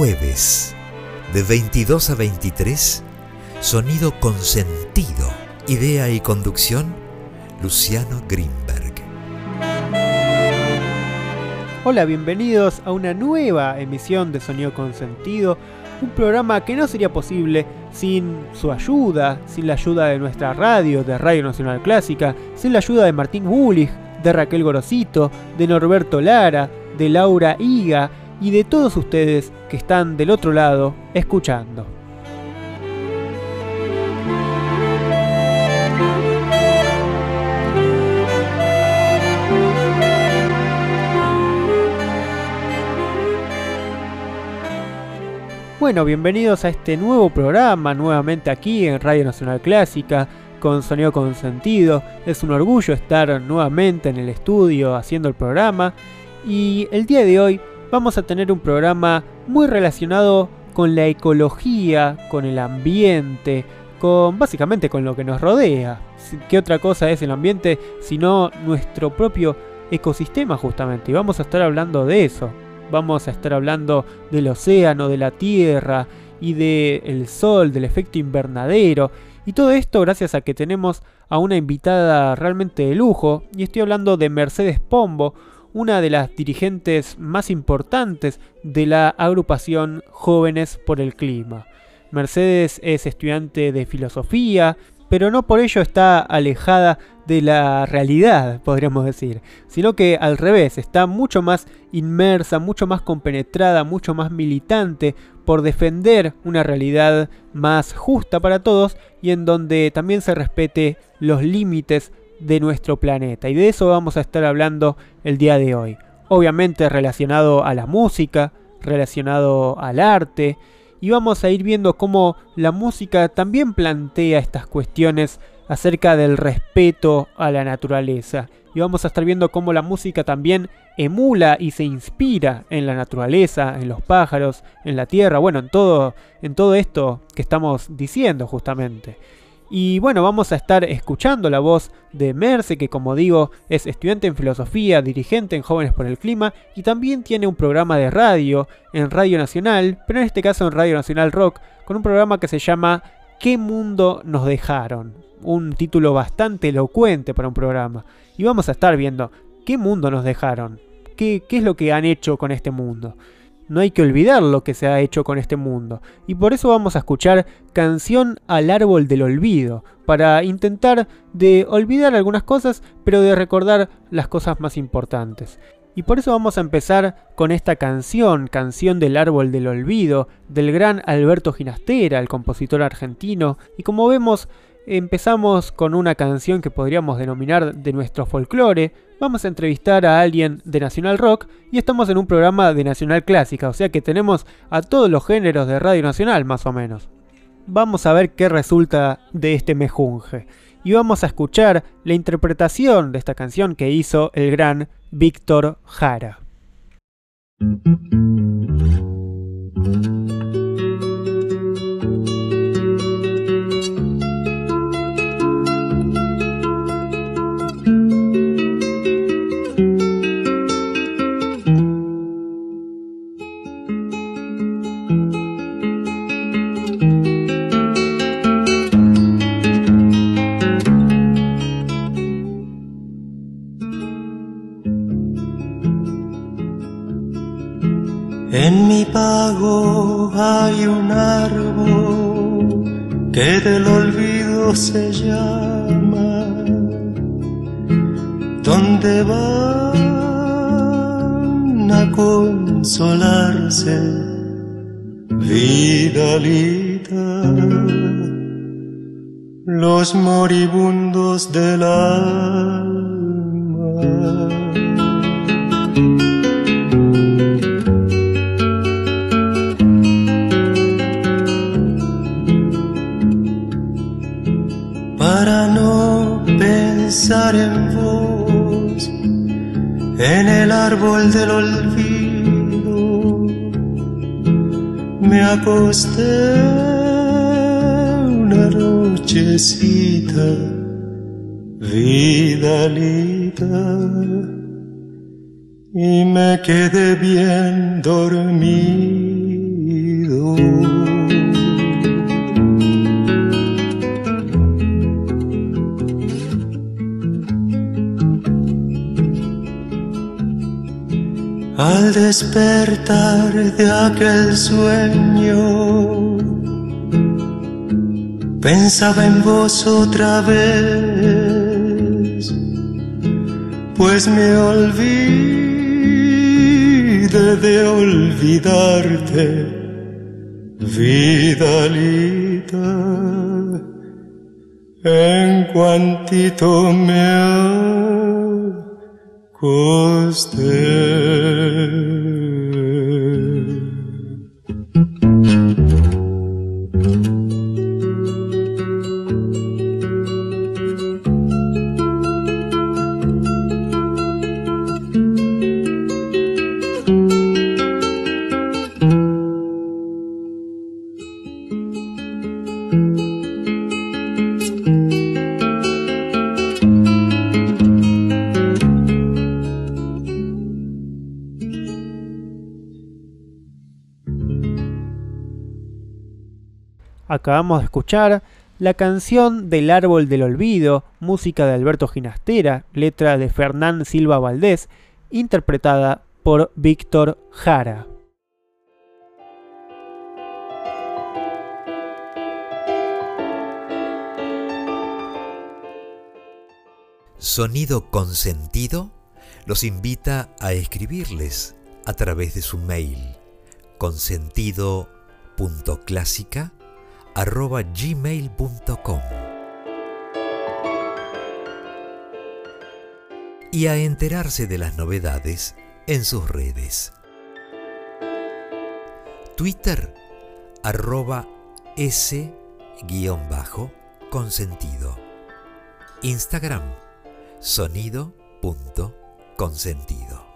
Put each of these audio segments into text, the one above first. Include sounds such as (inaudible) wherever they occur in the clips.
jueves, de 22 a 23, Sonido con Sentido, idea y conducción, Luciano Greenberg. Hola, bienvenidos a una nueva emisión de Sonido con Sentido, un programa que no sería posible sin su ayuda, sin la ayuda de nuestra radio, de Radio Nacional Clásica, sin la ayuda de Martín Bullich, de Raquel Gorosito, de Norberto Lara, de Laura Higa y de todos ustedes que están del otro lado escuchando. Bueno, bienvenidos a este nuevo programa, nuevamente aquí en Radio Nacional Clásica, con Sonido con Sentido. Es un orgullo estar nuevamente en el estudio haciendo el programa. Y el día de hoy vamos a tener un programa muy relacionado con la ecología, con el ambiente, con básicamente con lo que nos rodea. ¿Qué otra cosa es el ambiente sino nuestro propio ecosistema justamente? Y vamos a estar hablando de eso. Vamos a estar hablando del océano, de la tierra y del sol, del efecto invernadero. Y todo esto gracias a que tenemos a una invitada realmente de lujo. Y estoy hablando de Mercedes Pombo, una de las dirigentes más importantes de la agrupación Jóvenes por el Clima. Mercedes es estudiante de filosofía, pero no por ello está alejada de la realidad, podríamos decir, sino que al revés, está mucho más inmersa, mucho más compenetrada, mucho más militante por defender una realidad más justa para todos y en donde también se respete los límites de nuestro planeta. Y de eso vamos a estar hablando el día de hoy. Obviamente relacionado a la música, relacionado al arte, y vamos a ir viendo cómo la música también plantea estas cuestiones acerca del respeto a la naturaleza. Y vamos a estar viendo cómo la música también emula y se inspira en la naturaleza, en los pájaros, en la tierra, bueno, en todo, en todo esto que estamos diciendo justamente. Y bueno, vamos a estar escuchando la voz de Merce, que como digo es estudiante en filosofía, dirigente en Jóvenes por el Clima y también tiene un programa de radio en Radio Nacional, pero en este caso en Radio Nacional Rock, con un programa que se llama ¿Qué mundo nos dejaron? Un título bastante elocuente para un programa. Y vamos a estar viendo qué mundo nos dejaron, qué, qué es lo que han hecho con este mundo no hay que olvidar lo que se ha hecho con este mundo. Y por eso vamos a escuchar Canción al Árbol del Olvido, para intentar de olvidar algunas cosas, pero de recordar las cosas más importantes. Y por eso vamos a empezar con esta canción, Canción del Árbol del Olvido, del gran Alberto Ginastera, el compositor argentino. Y como vemos, empezamos con una canción que podríamos denominar de nuestro folclore, vamos a entrevistar a alguien de Nacional Rock y estamos en un programa de Nacional Clásica, o sea que tenemos a todos los géneros de Radio Nacional más o menos. Vamos a ver qué resulta de este mejunje y vamos a escuchar la interpretación de esta canción que hizo el gran Víctor Jara. Sueño, pensaba en vos otra vez, pues me olvidé de olvidarte, vidalita, en cuantito me. Acabamos de escuchar la canción del Árbol del Olvido, música de Alberto Ginastera, letra de Fernán Silva Valdés, interpretada por Víctor Jara. Sonido Consentido los invita a escribirles a través de su mail consentido.clásica arroba gmail.com y a enterarse de las novedades en sus redes. Twitter arroba s guion bajo consentido. Instagram sonido consentido.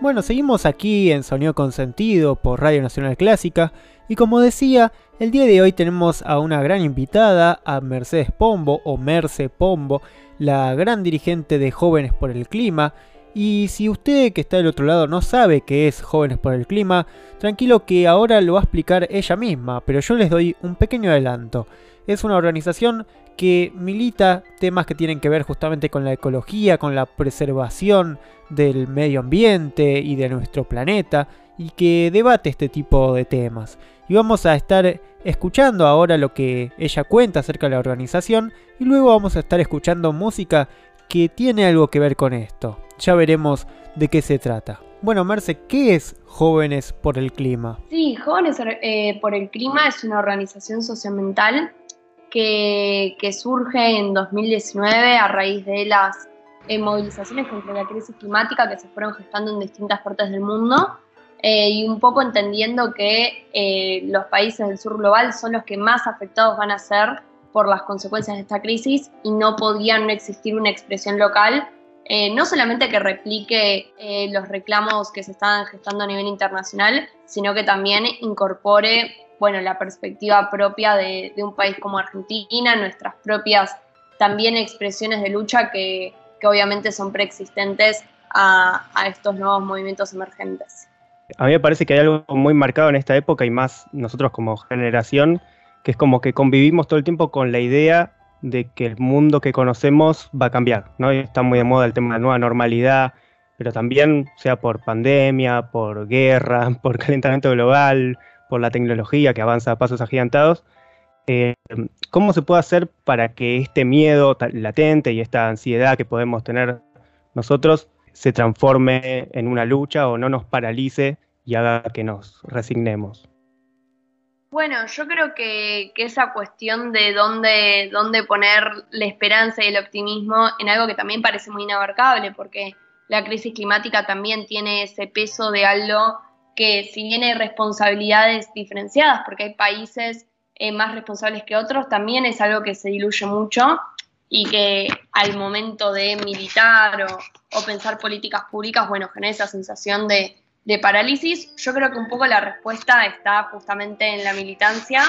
Bueno, seguimos aquí en Sonido Consentido por Radio Nacional Clásica y como decía, el día de hoy tenemos a una gran invitada, a Mercedes Pombo o Merce Pombo, la gran dirigente de Jóvenes por el Clima. Y si usted que está del otro lado no sabe qué es Jóvenes por el Clima, tranquilo que ahora lo va a explicar ella misma, pero yo les doy un pequeño adelanto. Es una organización que milita temas que tienen que ver justamente con la ecología, con la preservación del medio ambiente y de nuestro planeta y que debate este tipo de temas. Y vamos a estar escuchando ahora lo que ella cuenta acerca de la organización y luego vamos a estar escuchando música que tiene algo que ver con esto. Ya veremos de qué se trata. Bueno, Merce, ¿qué es Jóvenes por el Clima? Sí, Jóvenes eh, por el Clima es una organización socioambiental que, que surge en 2019 a raíz de las eh, movilizaciones contra la crisis climática que se fueron gestando en distintas partes del mundo eh, y un poco entendiendo que eh, los países del sur global son los que más afectados van a ser por las consecuencias de esta crisis y no podían existir una expresión local, no solamente que replique los reclamos que se están gestando a nivel internacional, sino que también incorpore bueno, la perspectiva propia de, un país como Argentina, nuestras propias también expresiones de lucha que, que obviamente son preexistentes a, estos nuevos movimientos emergentes. A mí me parece que hay algo muy marcado en esta época y más nosotros como generación, que es como que convivimos todo el tiempo con la idea de que el mundo que conocemos va a cambiar, ¿no? está muy de moda el tema de la nueva normalidad, pero también sea por pandemia, por guerra, (laughs) por calentamiento global, por la tecnología que avanza a pasos agigantados, eh, ¿Cómo se puede hacer para que este miedo latente y esta ansiedad que podemos tener nosotros se transforme en una lucha o no nos paralice y haga que nos resignemos? Bueno, yo creo que, esa cuestión de dónde, dónde poner la esperanza y el optimismo en algo que también parece muy inabarcable, porque la crisis climática también tiene ese peso de algo que si bien hay responsabilidades diferenciadas, porque hay países eh, más responsables que otros, también es algo que se diluye mucho y que al momento de militar o, pensar políticas públicas, bueno, genera esa sensación de, parálisis. Yo creo que un poco la respuesta está justamente en la militancia,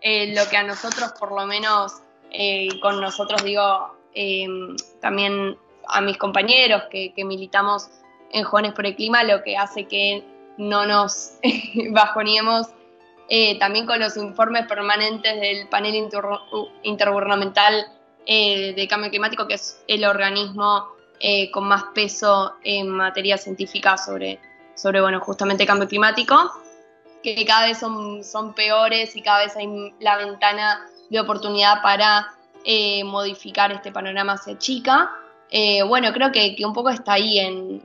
eh, lo que a nosotros, por lo menos, eh, con nosotros digo, eh, también a mis compañeros que, militamos en Jóvenes por el Clima, lo que hace que no nos (laughs) bajoniemos eh, también con los informes permanentes del panel intergubernamental de cambio climático, que es el organismo con más peso en materia científica sobre, sobre bueno, justamente cambio climático que cada vez son, son peores y cada vez hay la ventana de oportunidad para eh, modificar este panorama hacia chica. Eh, bueno, creo que, un poco está ahí en,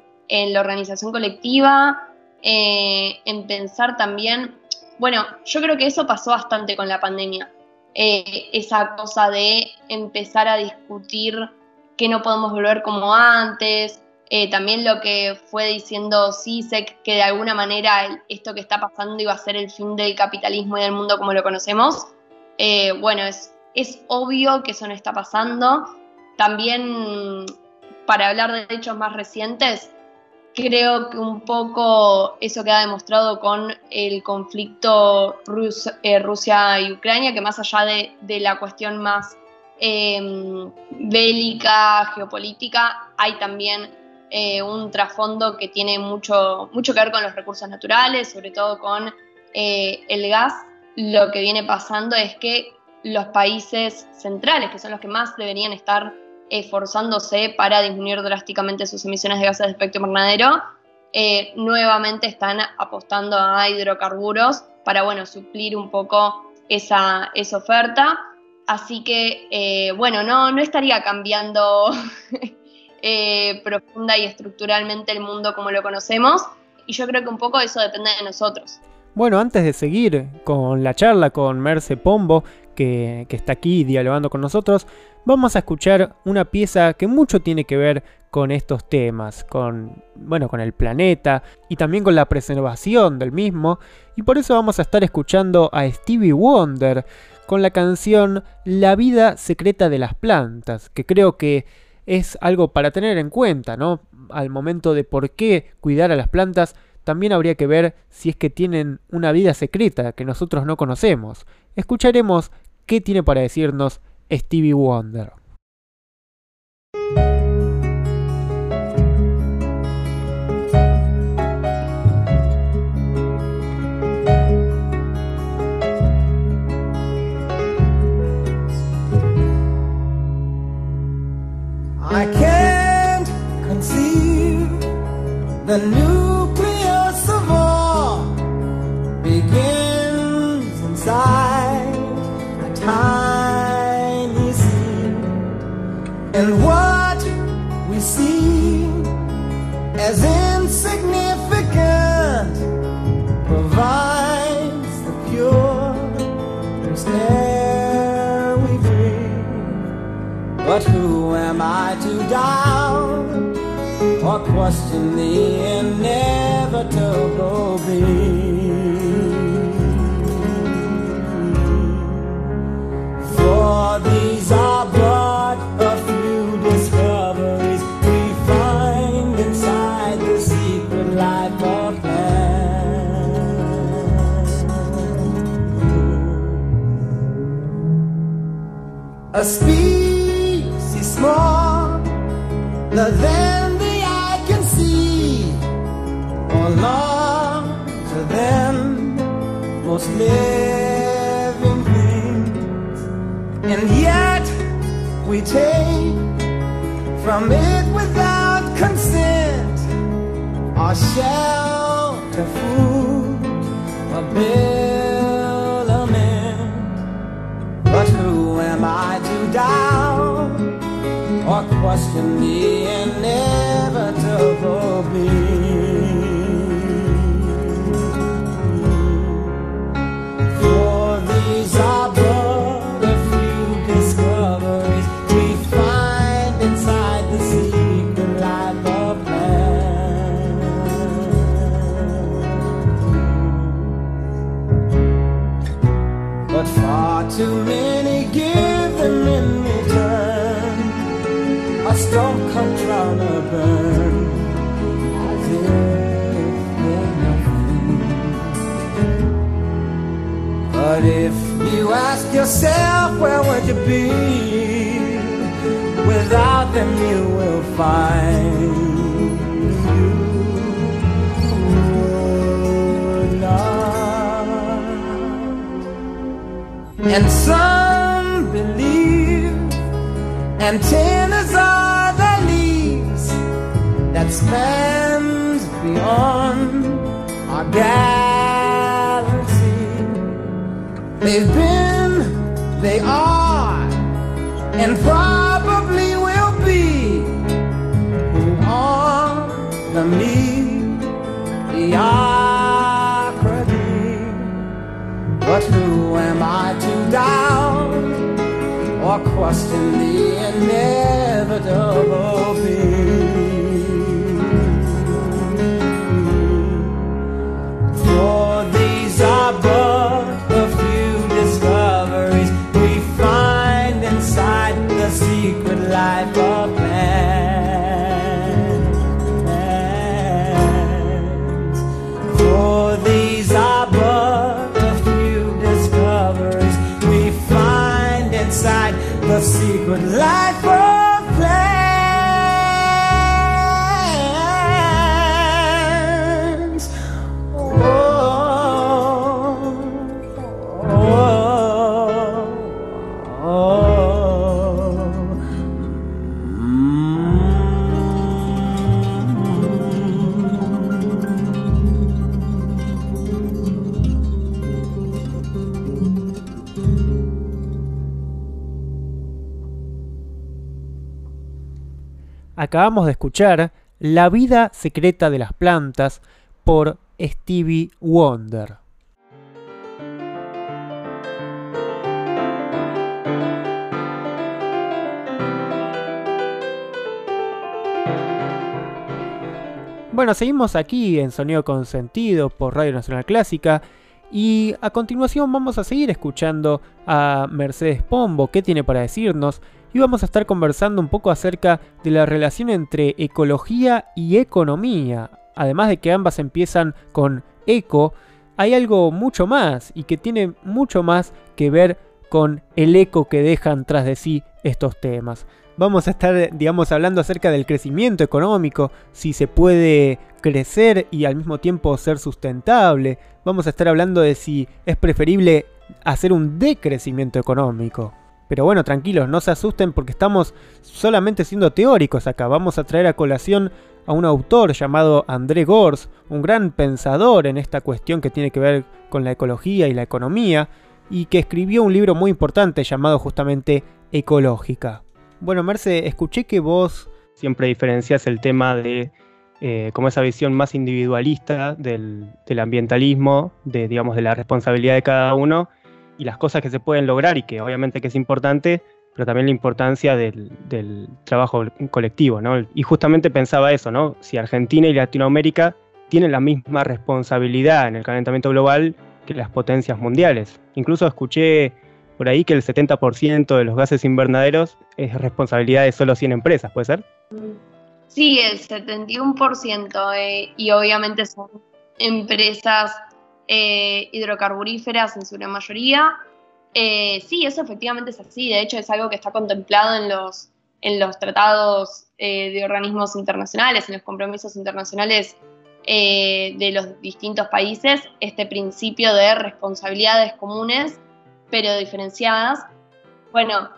la organización colectiva, eh, en pensar también, bueno, yo creo que eso pasó bastante con la pandemia, esa cosa de empezar a discutir que no podemos volver como antes, eh, también lo que fue diciendo CISEC, que de alguna manera esto que está pasando iba a ser el fin del capitalismo y del mundo como lo conocemos. Eh, bueno, es, es obvio que eso no está pasando. También, para hablar de hechos más recientes, creo que un poco eso queda demostrado con el conflicto eh, Rusia y Ucrania, que más allá de, la cuestión más bélica, geopolítica, hay también eh, un trasfondo que tiene mucho, mucho que ver con los recursos naturales, sobre todo con eh, el gas. Lo que viene pasando es que los países centrales, que son los que más deberían estar esforzándose para disminuir drásticamente sus emisiones de gases de efecto invernadero, eh, nuevamente están apostando a hidrocarburos para bueno, suplir un poco esa, esa oferta. Así que, bueno, no, no estaría cambiando (laughs) Eh, profunda y estructuralmente el mundo como lo conocemos. Y yo creo que un poco eso depende de nosotros. Bueno, antes de seguir con la charla con Merce Pombo, que, está aquí dialogando con nosotros, vamos a escuchar una pieza que mucho tiene que ver con estos temas, con, bueno, con el planeta y también con la preservación del mismo. Y por eso vamos a estar escuchando a Stevie Wonder con la canción La vida secreta de las plantas, que creo que es algo para tener en cuenta, ¿no? Al momento de por qué cuidar a las plantas, también habría que ver si es que tienen una vida secreta que nosotros no conocemos. Escucharemos qué tiene para decirnos Stevie Wonder. The nucleus and what we see as insignificant provides the pure air we breathe. But who am I? To doubt or question the inevitable For these are but A species is small the than the eye can see, or larger than most living things, and yet we take from it without consent our shelter, food, a bill down or question the inevitable being. Far too many give them in round a burn as if they're nothing. But if you ask yourself, where would you be without them you will find And some believe antennas are the leaves that spans beyond our galaxy. They've been, they are, and probably will be who are the mediocrity. But who I down or question the inevitable being. Acabamos de escuchar La vida secreta de las plantas por Stevie Wonder. Bueno, seguimos aquí en Sonido con Sentido por Radio Nacional Clásica y a continuación vamos a seguir escuchando a Mercedes Pombo, qué tiene para decirnos, y vamos a estar conversando un poco acerca de la relación entre ecología y economía. Además de que ambas empiezan con eco, hay algo mucho más y que tiene mucho más que ver con el eco que dejan tras de sí estos temas. Vamos a estar, digamos, hablando acerca del crecimiento económico, si se puede crecer y al mismo tiempo ser sustentable. Vamos a estar hablando de si es preferible hacer un decrecimiento económico. Pero bueno, tranquilos, no se asusten porque estamos solamente siendo teóricos acá. Vamos a traer a colación a un autor llamado André Gors, un gran pensador en esta cuestión que tiene que ver con la ecología y la economía, y que escribió un libro muy importante llamado justamente Ecológica. Bueno, Merce, escuché que vos... Siempre diferencias el tema de eh, como esa visión más individualista del, del ambientalismo, de, digamos, de la responsabilidad de cada uno y las cosas que se pueden lograr y que obviamente que es importante, pero también la importancia del, del trabajo colectivo, ¿no? Y justamente pensaba eso, ¿no? Si Argentina y Latinoamérica tienen la misma responsabilidad en el calentamiento global que las potencias mundiales. Incluso escuché por ahí que el 70% de los gases invernaderos es responsabilidad de solo 100 empresas, ¿puede ser? Sí, el 71%, eh, y obviamente son empresas eh, hidrocarburíferas en su gran mayoría. Eh, sí, eso efectivamente es así, de hecho es algo que está contemplado en los, en los tratados eh, de organismos internacionales, en los compromisos internacionales eh, de los distintos países, este principio de responsabilidades comunes pero diferenciadas. Bueno,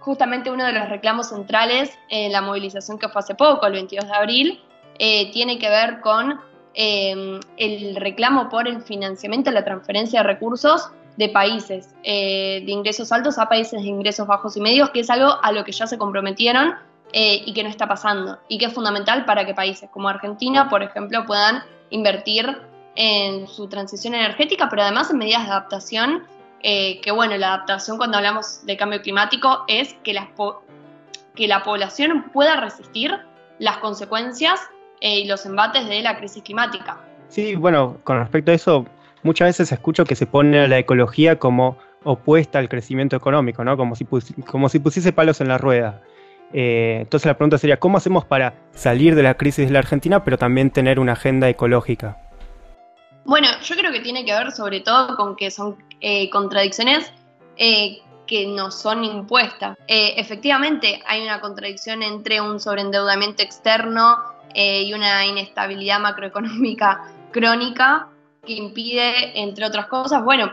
justamente uno de los reclamos centrales en la movilización que fue hace poco, el 22 de abril, tiene que ver con eh, el reclamo por el financiamiento, la transferencia de recursos de países eh, de ingresos altos a países de ingresos bajos y medios, que es algo a lo que ya se comprometieron eh, y que no está pasando, y que es fundamental para que países como Argentina, por ejemplo, puedan invertir en su transición energética, pero además en medidas de adaptación eh, que bueno, la adaptación cuando hablamos de cambio climático es que, las que la población pueda resistir las consecuencias eh, y los embates de la crisis climática. Sí, bueno, con respecto a eso, muchas veces escucho que se pone a la ecología como opuesta al crecimiento económico, ¿no? Como si, como si pusiese palos en la rueda. Eh, entonces la pregunta sería, ¿cómo hacemos para salir de la crisis de la Argentina, pero también tener una agenda ecológica? Bueno, yo creo que tiene que ver sobre todo con que son eh, contradicciones eh, que nos son impuestas. Efectivamente, hay una contradicción entre un sobreendeudamiento externo eh, y una inestabilidad macroeconómica crónica que impide, entre otras cosas, bueno,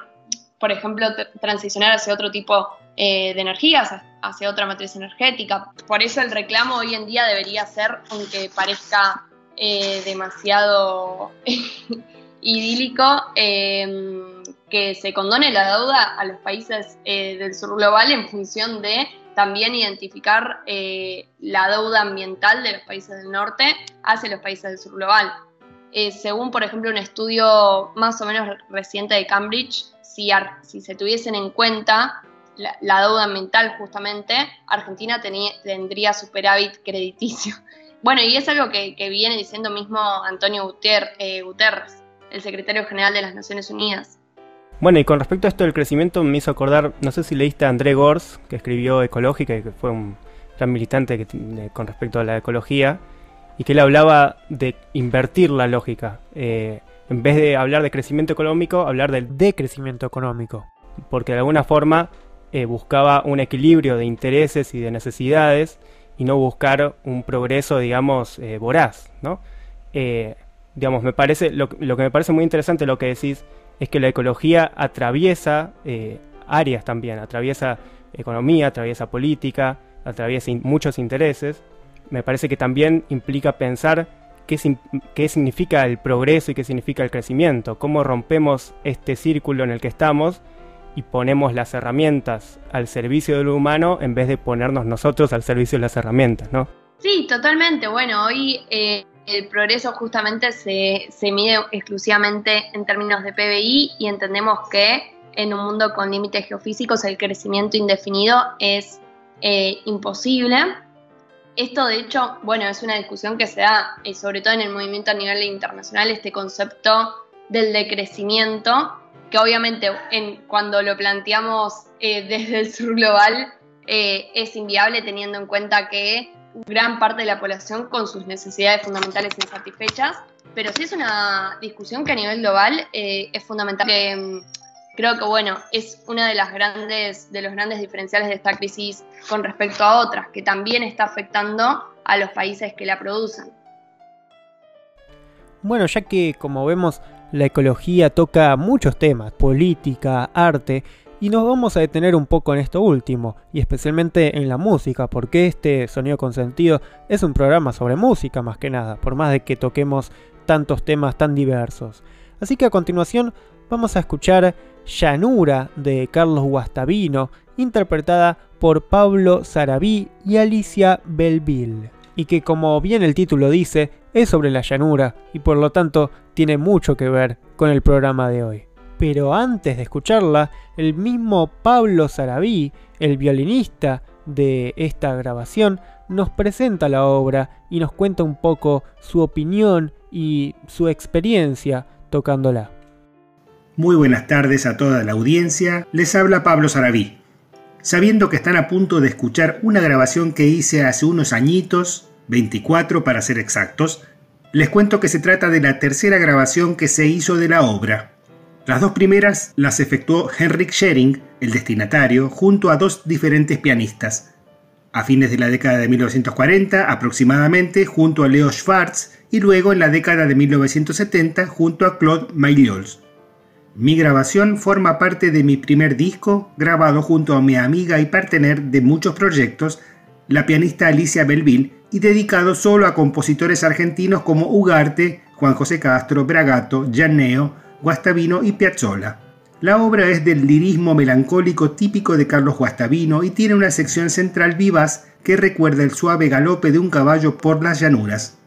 por ejemplo, transicionar hacia otro tipo eh, de energías, hacia otra matriz energética. Por eso el reclamo hoy en día debería ser, aunque parezca demasiado (laughs) idílico, que se condone la deuda a los países eh, del sur global en función de también identificar eh, la deuda ambiental de los países del norte hacia los países del sur global. Eh, según, por ejemplo, un estudio más o menos reciente de Cambridge, si, si se tuviesen en cuenta la, deuda ambiental justamente, Argentina tendría superávit crediticio. (laughs) Bueno, y es algo que, viene diciendo mismo Antonio Guterres, el secretario general de las Naciones Unidas. Bueno, y con respecto a esto del crecimiento, me hizo acordar, no sé si leíste a André Gors, que escribió Ecológica y que fue un gran militante con respecto a la ecología, y que él hablaba de invertir la lógica. Eh, en vez de hablar de crecimiento económico, hablar del decrecimiento económico. Porque de alguna forma eh, buscaba un equilibrio de intereses y de necesidades y no buscar un progreso, digamos, eh, voraz, ¿no? digamos, me parece, lo, lo que me parece muy interesante lo que decís es que la ecología atraviesa eh, áreas también, atraviesa economía, atraviesa política, atraviesa muchos intereses. Me parece que también implica pensar qué, qué significa el progreso y qué significa el crecimiento, cómo rompemos este círculo en el que estamos y ponemos las herramientas al servicio de lo humano en vez de ponernos nosotros al servicio de las herramientas, ¿no? Sí, totalmente. Bueno, hoy eh, el progreso justamente se, mide exclusivamente en términos de PBI y entendemos que en un mundo con límites geofísicos el crecimiento indefinido es eh, imposible. Esto de hecho, bueno, es una discusión que se da, eh, sobre todo en el movimiento a nivel internacional, este concepto del decrecimiento, que obviamente en, cuando lo planteamos eh, (laughs) desde el sur global es inviable teniendo en cuenta que gran parte de la población con sus necesidades fundamentales insatisfechas, pero sí es una discusión que a nivel global eh, es fundamental. Mm, creo que bueno, es una de las grandes, de los grandes diferenciales de esta crisis con respecto a otras, que también está afectando a los países que la producen. Bueno, ya que como vemos la ecología toca muchos temas, política, arte, y nos vamos a detener un poco en esto último, y especialmente en la música, porque este Sonido con Sentido es un programa sobre música más que nada, por más de que toquemos tantos temas tan diversos. Así que a continuación vamos a escuchar Llanura de Carlos Guastavino, interpretada por Pablo Sarabí y Alicia Belville, y que como bien el título dice, es sobre la llanura y por lo tanto tiene mucho que ver con el programa de hoy. Pero antes de escucharla, el mismo Pablo Sarabí, el violinista de esta grabación, nos presenta la obra y nos cuenta un poco su opinión y su experiencia tocándola. Muy buenas tardes a toda la audiencia, les habla Pablo Sarabí. Sabiendo que están a punto de escuchar una grabación que hice hace unos añitos, 24 para ser exactos, les cuento que se trata de la tercera grabación que se hizo de la obra. Las dos primeras las efectuó Henrik Schering, el destinatario, junto a dos diferentes pianistas. A fines de la década de 1940, aproximadamente, junto a Leo Schwartz, y luego en la década de 1970, junto a Claude Maillols. Mi grabación forma parte de mi primer disco, grabado junto a mi amiga y partener de muchos proyectos, la pianista Alicia Belville, y dedicado solo a compositores argentinos como Ugarte, Juan José Castro, Bragato, Gianneo, Guastavino y Piazzolla. La obra es del lirismo melancólico típico de Carlos Guastavino y tiene una sección central vivaz que recuerda el suave galope de un caballo por las llanuras.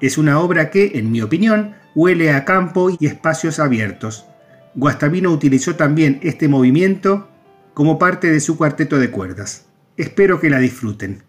Es una obra que, en mi opinión, huele a campo y espacios abiertos. Guastavino utilizó también este movimiento como parte de su cuarteto de cuerdas. Espero que la disfruten.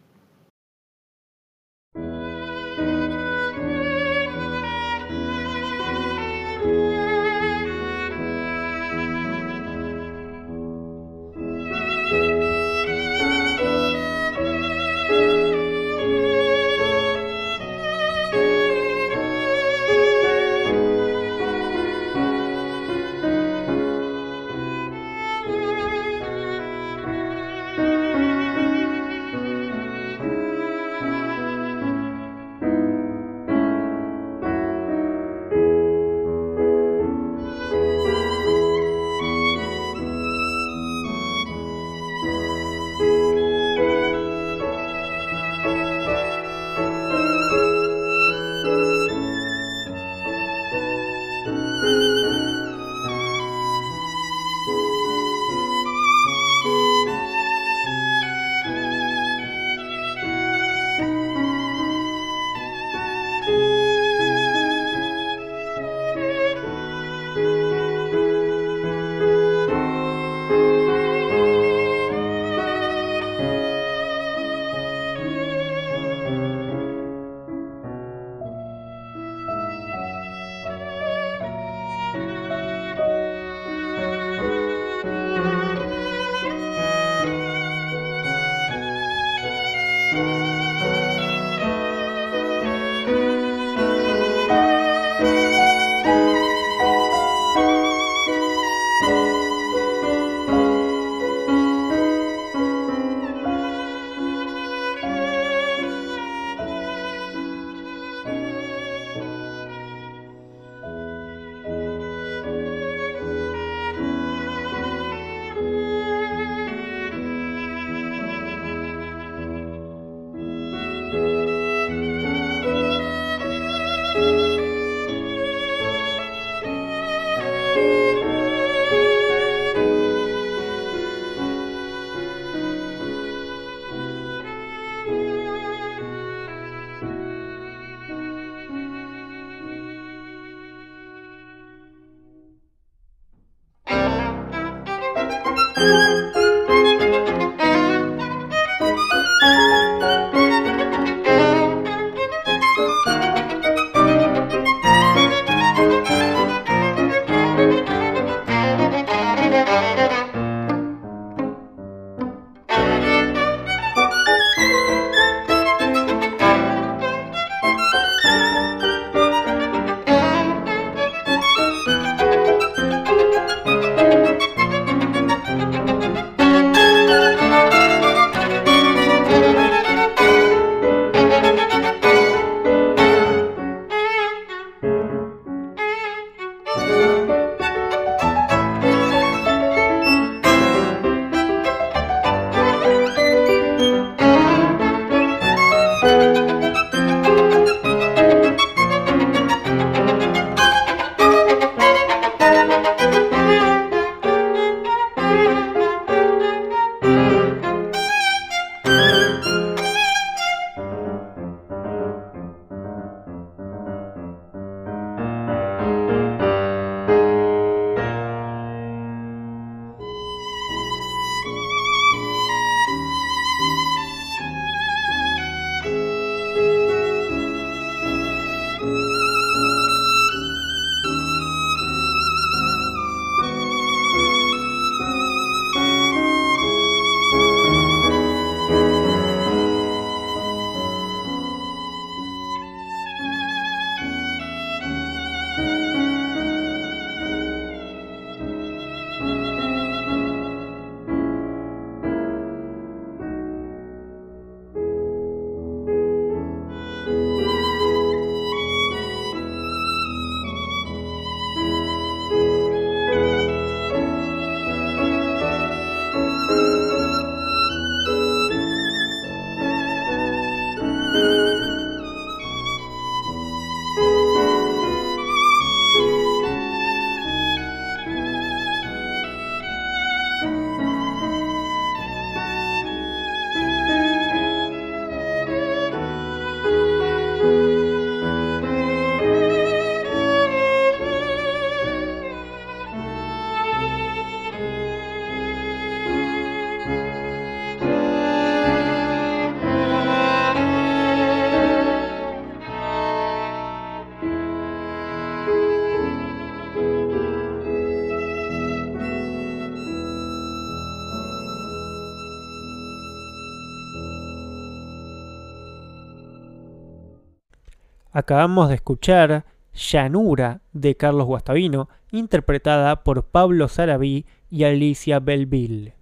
Acabamos de escuchar Llanura de Carlos Guastavino, interpretada por Pablo Sarabí y Alicia Belville.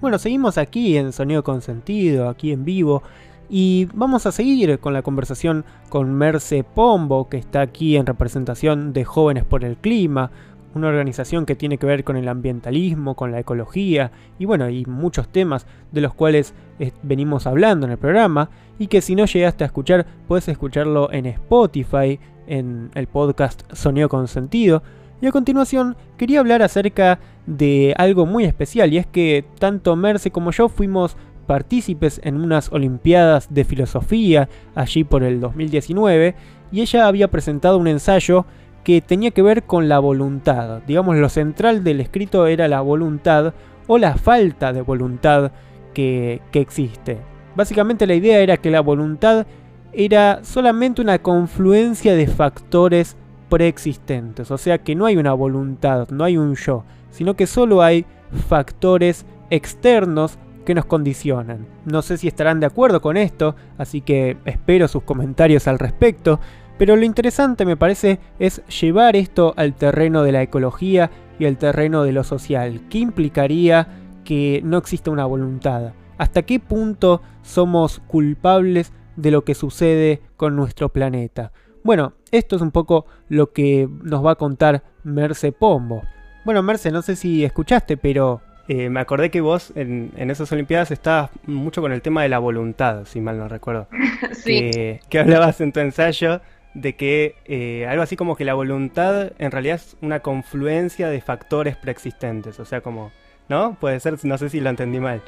Bueno, seguimos aquí en Sonido Consentido, aquí en vivo, y vamos a seguir con la conversación con Merce Pombo, que está aquí en representación de Jóvenes por el Clima, una organización que tiene que ver con el ambientalismo, con la ecología y bueno, y muchos temas de los cuales eh, venimos hablando en el programa y que si no llegaste a escuchar, puedes escucharlo en Spotify, en el podcast Sonido con Sentido. Y a continuación quería hablar acerca de algo muy especial y es que tanto Merce como yo fuimos partícipes en unas Olimpiadas de Filosofía allí por el 2019 y ella había presentado un ensayo que tenía que ver con la voluntad. Digamos, lo central del escrito era la voluntad o la falta de voluntad que, que existe. Básicamente la idea era que la voluntad era solamente una confluencia de factores preexistentes, o sea que no hay una voluntad, no hay un yo, sino que solo hay factores externos que nos condicionan. No sé si estarán de acuerdo con esto, así que espero sus comentarios al respecto. Pero lo interesante me parece es llevar esto al terreno de la ecología y al terreno de lo social. ¿Qué implicaría que no exista una voluntad? ¿Hasta qué punto somos culpables de lo que sucede con nuestro planeta? Bueno, esto es un poco lo que nos va a contar Merce Pombo. Bueno, Merce, no sé si escuchaste, pero... Eh, me acordé que vos en, esas Olimpiadas estabas mucho con el tema de la voluntad, si mal no recuerdo. (laughs) sí. que hablabas en tu ensayo de que eh, algo así como que la voluntad en realidad es una confluencia de factores preexistentes, o sea, como, ¿no? Puede ser, no sé si lo entendí mal.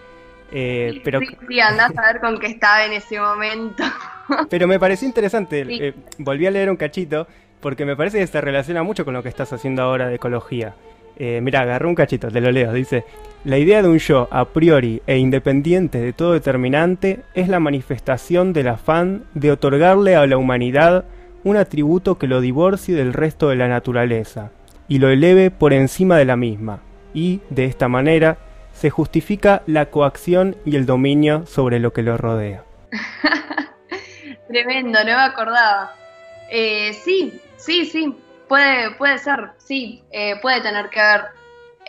Eh, pero, Sí, sí, andás a ver con qué estaba en ese momento. (laughs) pero me pareció interesante. Sí. eh, volví a leer un cachito porque me parece que se relaciona mucho con lo que estás haciendo ahora de ecología. Mira, agarré un cachito, te lo leo. Dice, la idea de un yo a priori e independiente de todo determinante es la manifestación del afán de otorgarle a la humanidad un atributo que lo divorcie del resto de la naturaleza y lo eleve por encima de la misma, y, de esta manera, se justifica la coacción y el dominio sobre lo que lo rodea. (laughs) Tremendo, no me acordaba. Eh, sí, sí, sí, puede, puede ser, sí, eh, puede tener que ver.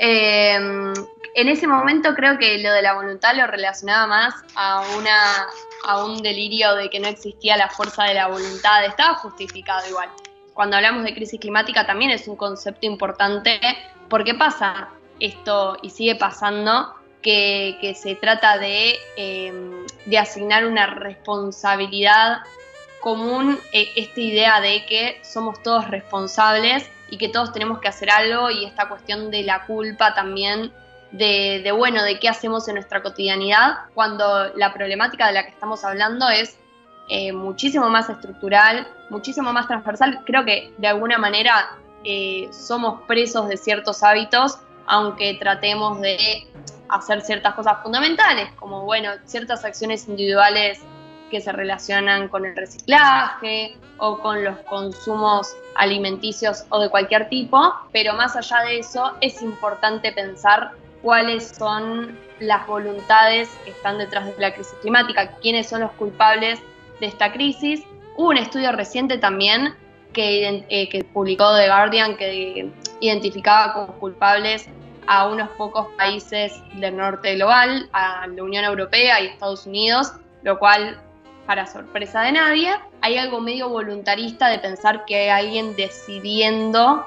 Eh, en ese momento creo que lo de la voluntad lo relacionaba más a, una, a un delirio de que no existía la fuerza de la voluntad, estaba justificado igual. Cuando hablamos de crisis climática también es un concepto importante. Porque pasa esto y sigue pasando que, se trata de, eh, de asignar una responsabilidad común eh, esta idea de que somos todos responsables y que todos tenemos que hacer algo y esta cuestión de la culpa también de, de, bueno, de qué hacemos en nuestra cotidianidad, cuando la problemática de la que estamos hablando es eh, muchísimo más estructural, muchísimo más transversal. Creo que de alguna manera eh, somos presos de ciertos hábitos, aunque tratemos de hacer ciertas cosas fundamentales, como bueno, ciertas acciones individuales que se relacionan con el reciclaje o con los consumos alimenticios o de cualquier tipo, pero más allá de eso es importante pensar cuáles son las voluntades que están detrás de la crisis climática, quiénes son los culpables de esta crisis. Hubo un estudio reciente también que, eh, que publicó The Guardian que identificaba como culpables a unos pocos países del norte global, a la Unión Europea y Estados Unidos, lo cual para sorpresa de nadie, hay algo medio voluntarista de pensar que hay alguien decidiendo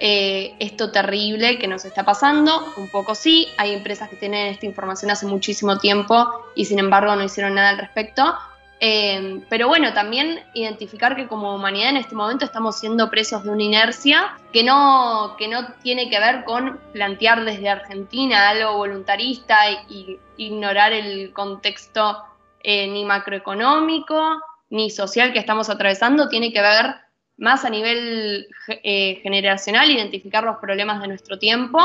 eh, esto terrible que nos está pasando. Un poco sí, hay empresas que tienen esta información hace muchísimo tiempo y sin embargo no hicieron nada al respecto. Eh, pero bueno, también identificar que como humanidad en este momento estamos siendo presos de una inercia que no, que no tiene que ver con plantear desde Argentina algo voluntarista y ignorar el contexto eh, ni macroeconómico ni social que estamos atravesando, tiene que ver más a nivel eh, generacional, identificar los problemas de nuestro tiempo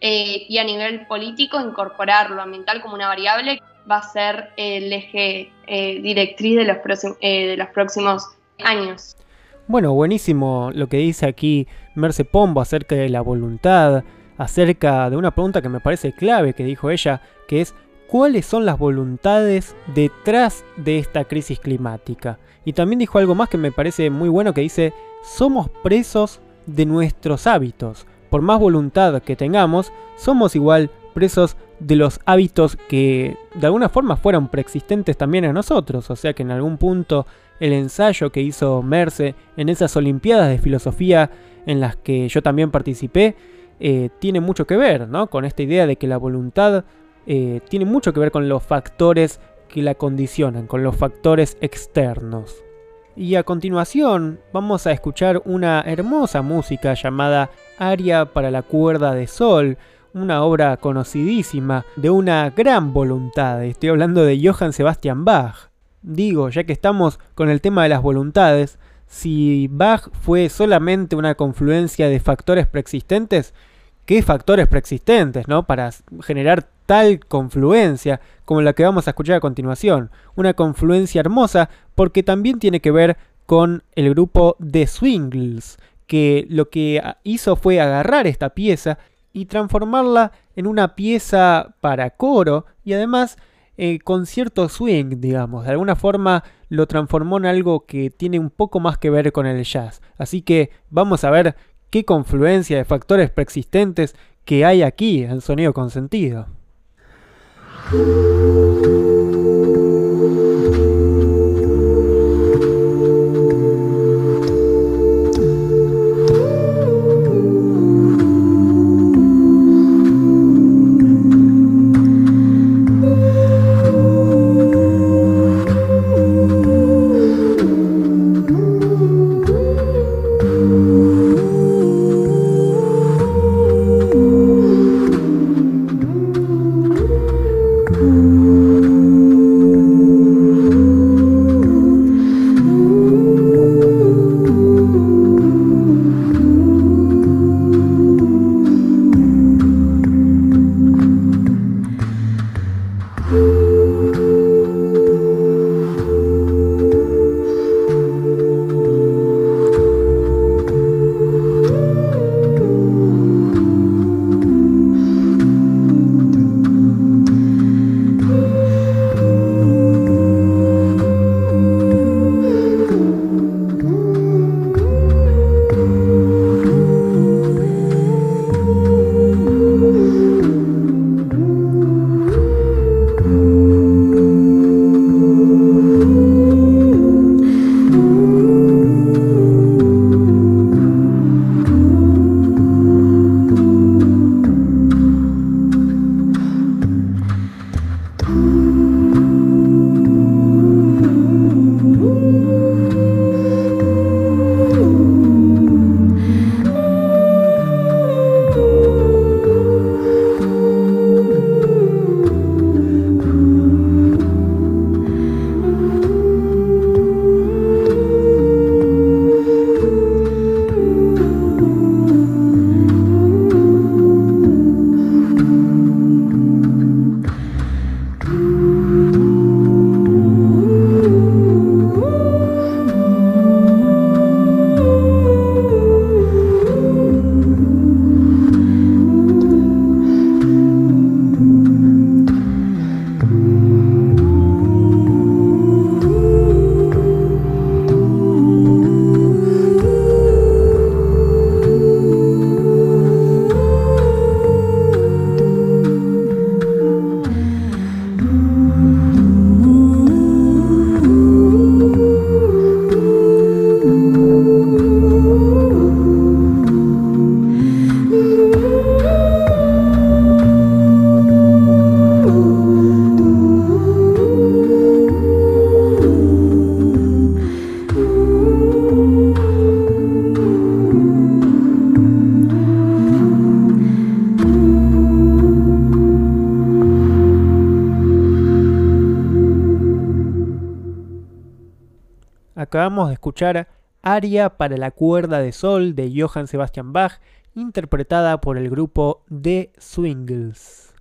eh, y a nivel político incorporar lo ambiental como una variable va a ser el eje directriz de los próximos años. Bueno, buenísimo lo que dice aquí Merce Pombo acerca de la voluntad, acerca de una pregunta que me parece clave que dijo ella, que es cuáles son las voluntades detrás de esta crisis climática. Y también dijo algo más que me parece muy bueno que dice, somos presos de nuestros hábitos. Por más voluntad que tengamos, somos igual presos de los hábitos que de alguna forma fueron preexistentes también a nosotros. O sea que en algún punto el ensayo que hizo Merce en esas Olimpiadas de Filosofía en las que yo también participé, eh, tiene mucho que ver ¿no? con esta idea de que la voluntad eh, tiene mucho que ver con los factores que la condicionan, con los factores externos. Y a continuación vamos a escuchar una hermosa música llamada Aria para la cuerda de sol, una obra conocidísima de una gran voluntad. Estoy hablando de Johann Sebastian Bach. Digo, ya que estamos con el tema de las voluntades, si Bach fue solamente una confluencia de factores preexistentes, ¿qué factores preexistentes, no? Para generar tal confluencia como la que vamos a escuchar a continuación. Una confluencia hermosa porque también tiene que ver con el grupo The Swingles, que lo que hizo fue agarrar esta pieza y transformarla en una pieza para coro y además eh, con cierto swing, digamos. De alguna forma lo transformó en algo que tiene un poco más que ver con el jazz. Así que vamos a ver qué confluencia de factores preexistentes que hay aquí en Sonido con escuchar Aria para la cuerda de sol de Johann Sebastian Bach, interpretada por el grupo The Swingles.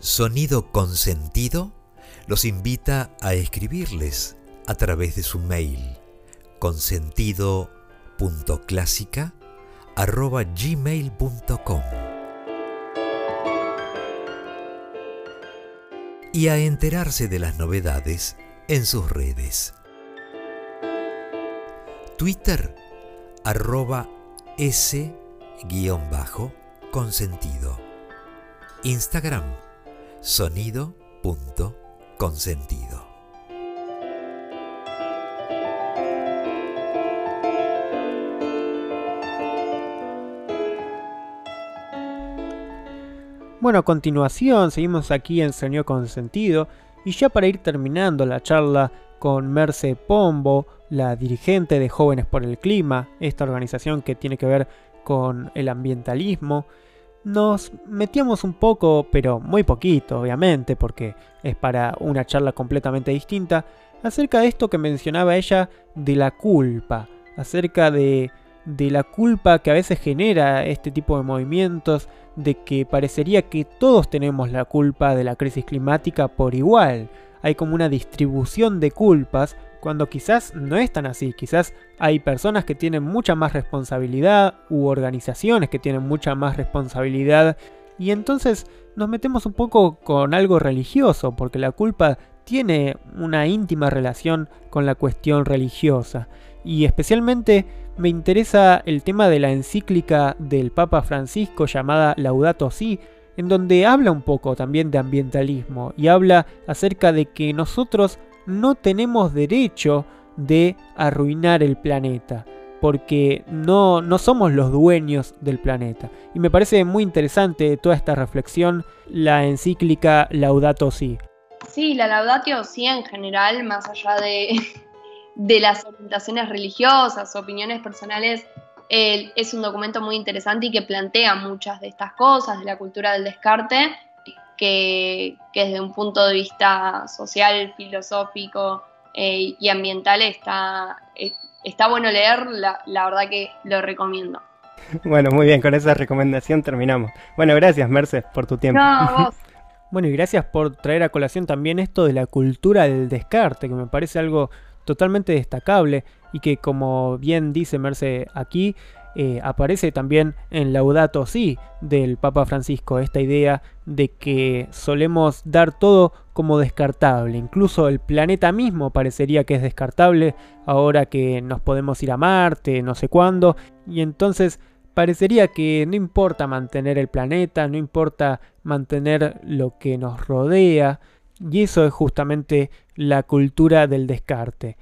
Sonido Consentido los invita a escribirles a través de su mail consentido.clásica.gmail.com y a enterarse de las novedades en sus redes. Twitter arroba s-consentido. Instagram sonido.consentido. Bueno, a continuación seguimos aquí en Sonido Consentido y ya para ir terminando la charla con Merce Pombo, la dirigente de Jóvenes por el Clima, esta organización que tiene que ver con el ambientalismo, nos metíamos un poco, pero muy poquito, obviamente, porque es para una charla completamente distinta, acerca de esto que mencionaba ella de la culpa, acerca de, de la culpa que a veces genera este tipo de movimientos, de que parecería que todos tenemos la culpa de la crisis climática por igual. Hay como una distribución de culpas cuando quizás no es tan así, quizás hay personas que tienen mucha más responsabilidad u organizaciones que tienen mucha más responsabilidad. Y entonces nos metemos un poco con algo religioso, porque la culpa tiene una íntima relación con la cuestión religiosa. Y especialmente me interesa el tema de la encíclica del Papa Francisco llamada Laudato Si, en donde habla un poco también de ambientalismo y habla acerca de que nosotros no tenemos derecho de arruinar el planeta, porque no, no somos los dueños del planeta. Y me parece muy interesante toda esta reflexión, la encíclica Laudato Si. Sí, la Laudatio Si en general, más allá de, de las orientaciones religiosas, opiniones personales, es un documento muy interesante y que plantea muchas de estas cosas, de la cultura del descarte, que, desde un punto de vista social, filosófico eh, y ambiental está, eh, está bueno leer, la, la verdad que lo recomiendo. Bueno, muy bien, con esa recomendación terminamos. Bueno, gracias Mercedes por tu tiempo. No, vos. (laughs) Bueno, y gracias por traer a colación también esto de la cultura del descarte, que me parece algo totalmente destacable y que como bien dice Merce aquí, eh, aparece también en Laudato Si del Papa Francisco, esta idea de que solemos dar todo como descartable, incluso el planeta mismo parecería que es descartable ahora que nos podemos ir a Marte, no sé cuándo, y entonces parecería que no importa mantener el planeta, no importa mantener lo que nos rodea, y eso es justamente la cultura del descarte.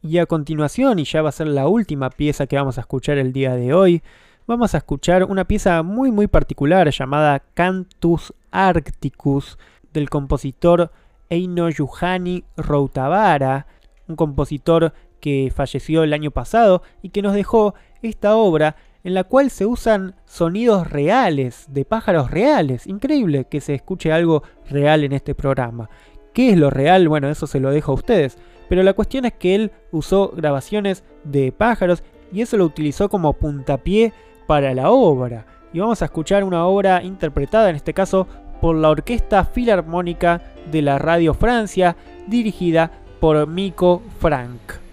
Y a continuación, y ya va a ser la última pieza que vamos a escuchar el día de hoy, vamos a escuchar una pieza muy muy particular llamada Cantus Arcticus del compositor Eino Juhani Routavara, un compositor que falleció el año pasado y que nos dejó esta obra en la cual se usan sonidos reales, de pájaros reales. Increíble que se escuche algo real en este programa. ¿Qué es lo real? Bueno, eso se lo dejo a ustedes. Pero la cuestión es que él usó grabaciones de pájaros y eso lo utilizó como puntapié para la obra. Y vamos a escuchar una obra interpretada, en este caso, por la Orquesta Filarmónica de la Radio Francia, dirigida por Miko Frank.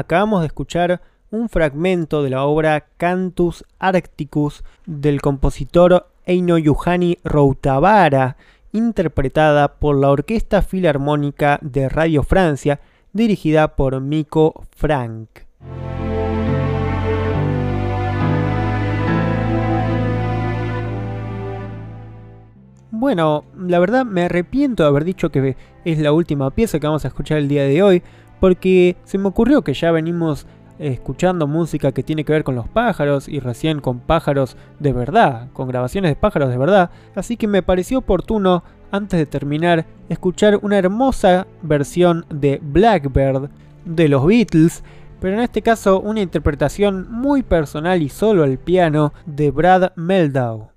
Acabamos de escuchar un fragmento de la obra Cantus Arcticus del compositor Eino Juhani Routavara, interpretada por la Orquesta Filarmónica de Radio Francia, dirigida por Miko Frank. Bueno, la verdad me arrepiento de haber dicho que es la última pieza que vamos a escuchar el día de hoy, porque se me ocurrió que ya venimos escuchando música que tiene que ver con los pájaros y recién con pájaros de verdad, con grabaciones de pájaros de verdad, así que me pareció oportuno, antes de terminar, escuchar una hermosa versión de Blackbird de los Beatles, pero en este caso una interpretación muy personal y solo al piano de Brad Meldau.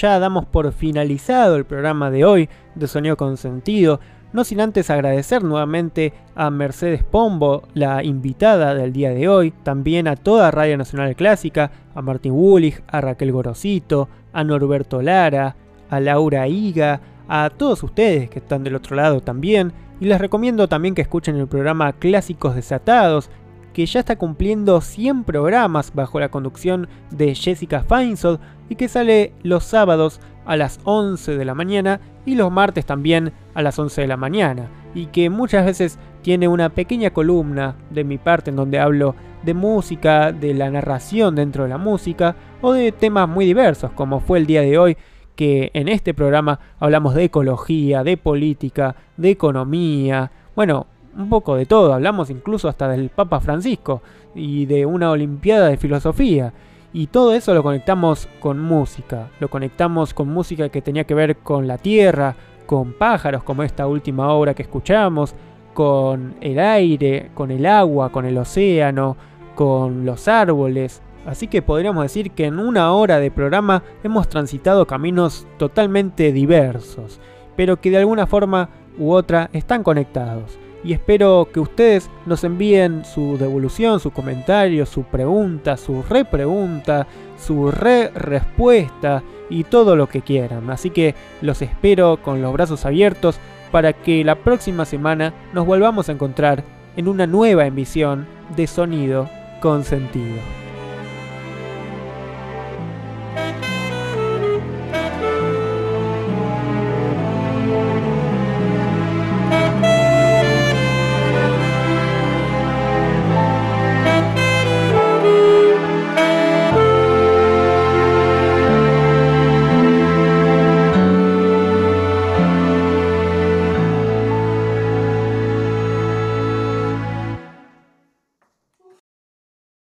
Ya damos por finalizado el programa de hoy de Sonido con Sentido, no sin antes agradecer nuevamente a Mercedes Pombo, la invitada del día de hoy, también a toda Radio Nacional Clásica, a Martín Wulich, a Raquel Gorosito, a Norberto Lara, a Laura Higa, a todos ustedes que están del otro lado también, y les recomiendo también que escuchen el programa Clásicos Desatados, que ya está cumpliendo 100 programas bajo la conducción de Jessica Feinsold y que sale los sábados a las 11 de la mañana y los martes también a las 11 de la mañana. Y que muchas veces tiene una pequeña columna de mi parte en donde hablo de música, de la narración dentro de la música o de temas muy diversos como fue el día de hoy que en este programa hablamos de ecología, de política, de economía, bueno, un poco de todo, hablamos incluso hasta del Papa Francisco y de una Olimpiada de Filosofía. Y todo eso lo conectamos con música, lo conectamos con música que tenía que ver con la tierra, con pájaros como esta última obra que escuchamos, con el aire, con el agua, con el océano, con los árboles. Así que podríamos decir que en una hora de programa hemos transitado caminos totalmente diversos, pero que de alguna forma u otra están conectados. Y espero que ustedes nos envíen su devolución, su comentario, su pregunta, su repregunta, su re respuesta y todo lo que quieran. Así que los espero con los brazos abiertos para que la próxima semana nos volvamos a encontrar en una nueva emisión de Sonido con Sentido.